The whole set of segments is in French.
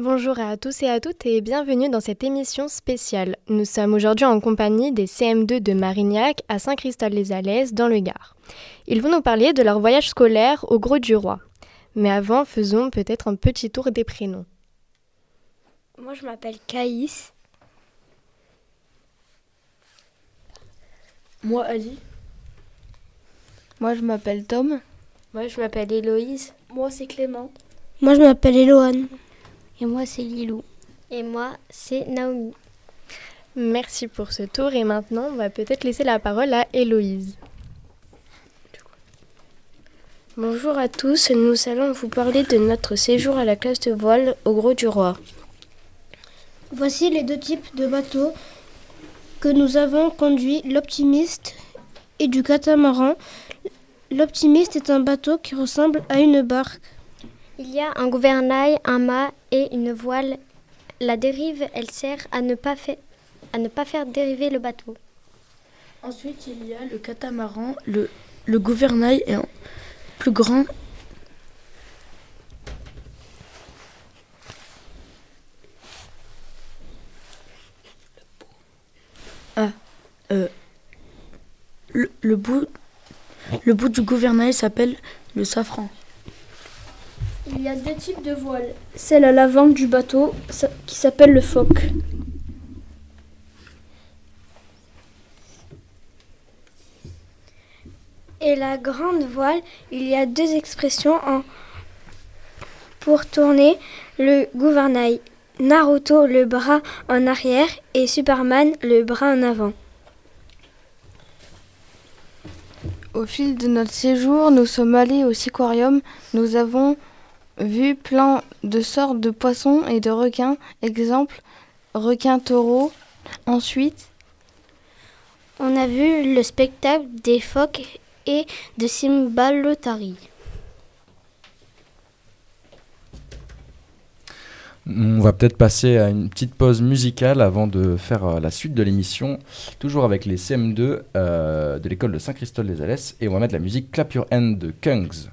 Bonjour à tous et à toutes et bienvenue dans cette émission spéciale. Nous sommes aujourd'hui en compagnie des CM2 de Marignac à Saint-Christol-les-Alès dans le Gard. Ils vont nous parler de leur voyage scolaire au Gros du Roi. Mais avant, faisons peut-être un petit tour des prénoms. Moi, je m'appelle Caïs. Moi, Ali. Moi, je m'appelle Tom. Moi, je m'appelle Héloïse. Moi, c'est Clément. Moi, je m'appelle Eloane. Et moi, c'est Lilou. Et moi, c'est Naomi. Merci pour ce tour et maintenant, on va peut-être laisser la parole à Héloïse. Bonjour à tous, nous allons vous parler de notre séjour à la classe de voile au Gros du Roi. Voici les deux types de bateaux que nous avons conduits, l'optimiste et du catamaran. L'optimiste est un bateau qui ressemble à une barque. Il y a un gouvernail, un mât et une voile. La dérive, elle sert à ne pas, faire dériver le bateau. Ensuite, il y a le catamaran. Le, gouvernail est plus grand. Ah, euh, le, bout, le bout du gouvernail s'appelle le safran. Il y a deux types de voiles. Celle à l'avant du bateau qui s'appelle le phoque. Et la grande voile, il y a deux expressions pour tourner le gouvernail. Naruto le bras en arrière et Superman le bras en avant. Au fil de notre séjour, nous sommes allés au siquarium. Nous avons vu plein de sortes de poissons et de requins. Exemple, requin taureau. Ensuite, on a vu le spectacle des phoques et de Simbalotari. On va peut-être passer à une petite pause musicale avant de faire la suite de l'émission, toujours avec les CM2 euh, de l'école de Saint-Christol-les-Alès. Et on va mettre la musique Clap Your Hand de Kungs.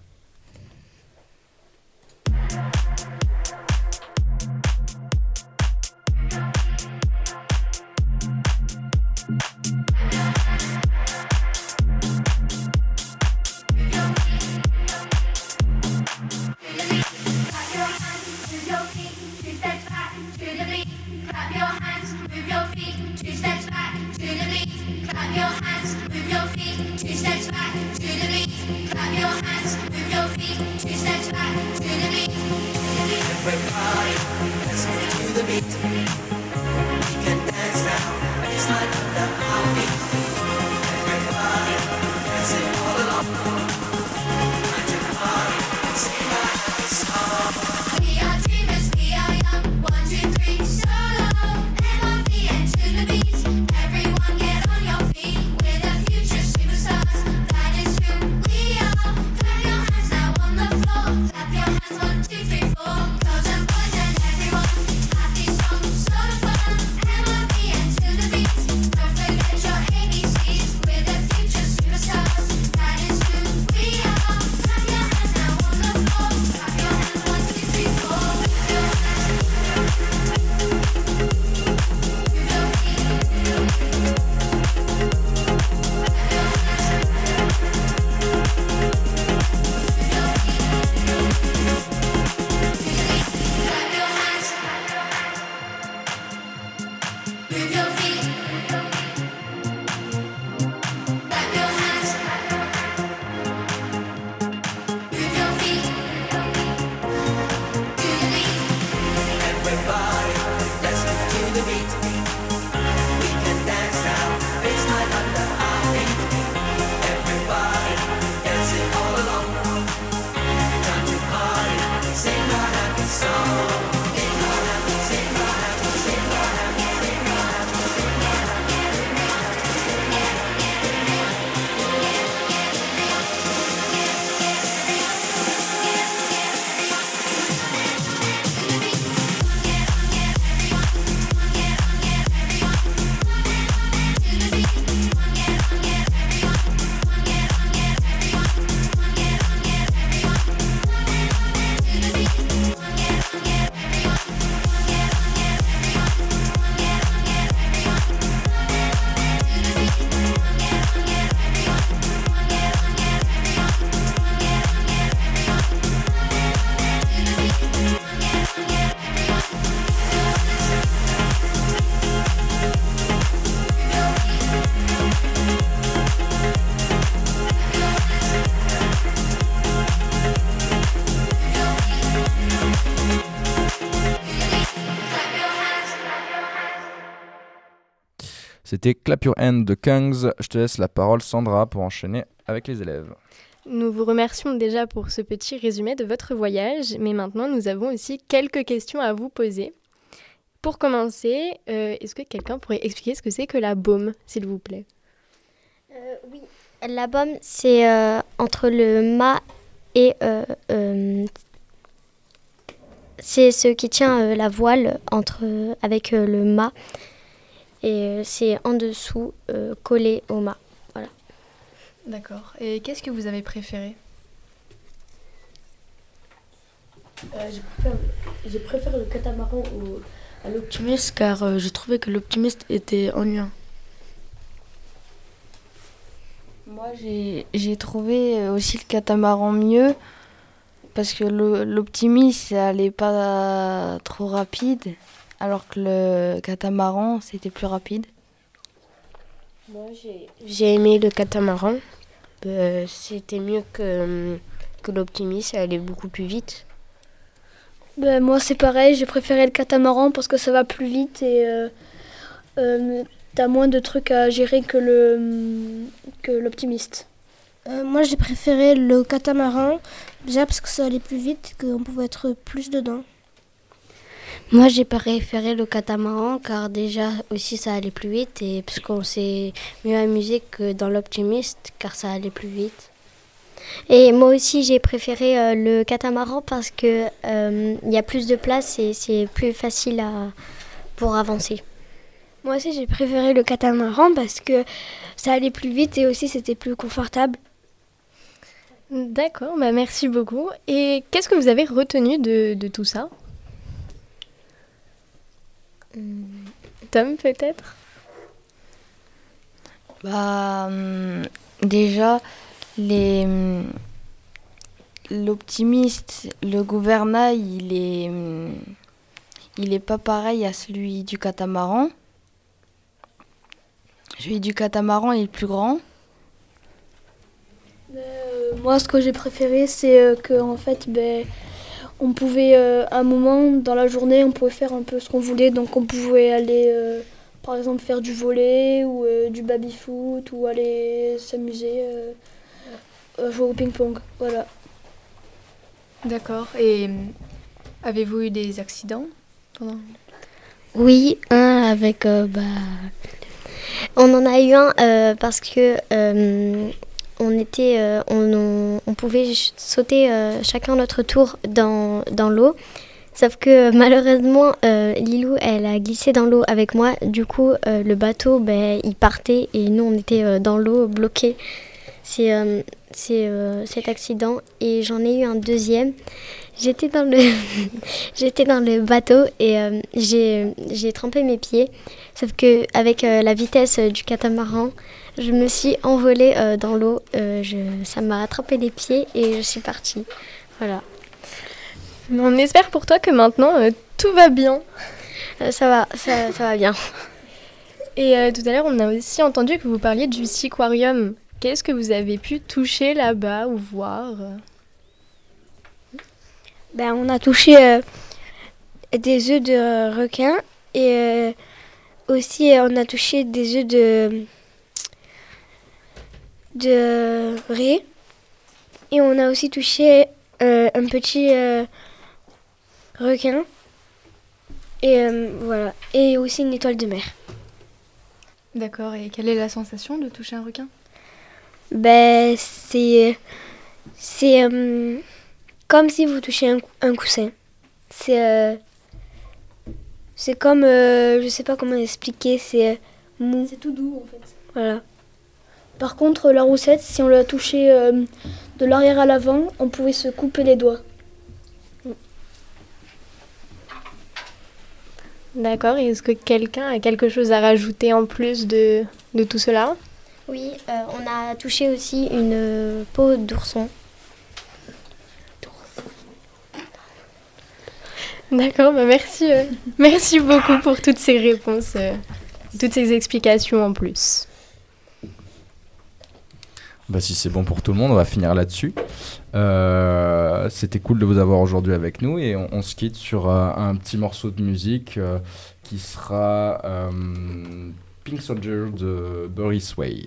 your hands, move your feet, two steps back. C'était Clap Your Hand de Kungs. Je te laisse la parole, Sandra, pour enchaîner avec les élèves. Nous vous remercions déjà pour ce petit résumé de votre voyage, mais maintenant nous avons aussi quelques questions à vous poser. Pour commencer, euh, est-ce que quelqu'un pourrait expliquer ce que c'est que la baume, s'il vous plaît? Euh, Oui, la baume, c'est euh, entre le mât et c'est ce qui tient la voile entre, avec le mât et c'est en dessous collé au mât. Voilà. D'accord. Et qu'est-ce que vous avez préféré? J'ai préféré le catamaran à l'optimiste car je trouvais que l'optimiste était ennuyant. Moi, j'ai trouvé aussi le catamaran mieux parce que l'optimiste, ça allait pas trop rapide, alors que le catamaran, c'était plus rapide. Moi, j'ai aimé le catamaran. Euh, c'était mieux que, que l'optimiste, ça allait beaucoup plus vite. Ben, moi, c'est pareil, j'ai préféré le catamaran parce que ça va plus vite et euh, euh, t'as moins de trucs à gérer que le que l'optimiste. Euh, moi j'ai préféré le catamaran, déjà parce que ça allait plus vite, qu'on pouvait être plus dedans. Moi j'ai préféré le catamaran car déjà aussi ça allait plus vite et parce qu'on s'est mieux amusé que dans l'optimiste car ça allait plus vite. Et moi aussi j'ai préféré euh, le catamaran parce que euh, il y a plus de place et c'est plus facile à, pour avancer. Moi aussi, j'ai préféré le catamaran parce que ça allait plus vite et aussi c'était plus confortable. D'accord, bah merci beaucoup. Et qu'est-ce que vous avez retenu de, de tout ça? Tom, peut-être? Bah, hum, déjà, les hum, l'optimiste, le gouvernail, il est, il est pas pareil à celui du catamaran. Celui du catamaran est le plus grand. Euh, moi, ce que j'ai préféré, c'est euh, que en fait, ben, on pouvait, euh, un moment dans la journée, on pouvait faire un peu ce qu'on voulait. Donc, on pouvait aller, par exemple, faire du volet ou du baby-foot ou aller s'amuser, jouer au ping-pong. Voilà. D'accord. Et avez-vous eu des accidents pendant? Oui, un avec bah, on en a eu un euh, parce que euh, on était, euh, on, pouvait sauter chacun notre tour dans, dans l'eau. Sauf que malheureusement, Lilou, elle a glissé dans l'eau avec moi. Du coup, le bateau, ben, il partait et nous, on était dans l'eau bloqués. C'est cet accident. Et j'en ai eu un deuxième. J'étais dans le, j'étais dans le bateau et j'ai trempé mes pieds. Sauf que avec euh, la vitesse euh, du catamaran, je me suis envolée euh, dans l'eau. ça m'a attrapé les pieds et je suis partie. Voilà. On espère pour toi que maintenant tout va bien. ça va, ça, ça, va bien. Et tout à l'heure, on a aussi entendu que vous parliez du Siquarium. Qu'est-ce que vous avez pu toucher là-bas ou voir? Ben, On a touché des œufs de requin et aussi, euh, on a touché des œufs de, de riz. Et on a aussi touché euh, un petit euh, requin. Et voilà. Et aussi une étoile de mer. D'accord. Et quelle est la sensation de toucher un requin? Ben, c'est. C'est comme si vous touchiez un, un coussin. C'est c'est comme, euh, je sais pas comment expliquer, c'est euh, mou. C'est tout doux en fait. Voilà. Par contre, la roussette, si on la touchait euh, de l'arrière à l'avant, on pouvait se couper les doigts. D'accord. Est-ce que quelqu'un a quelque chose à rajouter en plus de, de tout cela? Oui, on a touché aussi une peau d'ourson. D'accord, bah merci, euh, merci beaucoup pour toutes ces réponses, euh, toutes ces explications en plus. Bah si c'est bon pour tout le monde, on va finir là-dessus. Euh, c'était cool de vous avoir aujourd'hui avec nous et on, se quitte sur un petit morceau de musique qui sera Pink Soldier de Boris Way.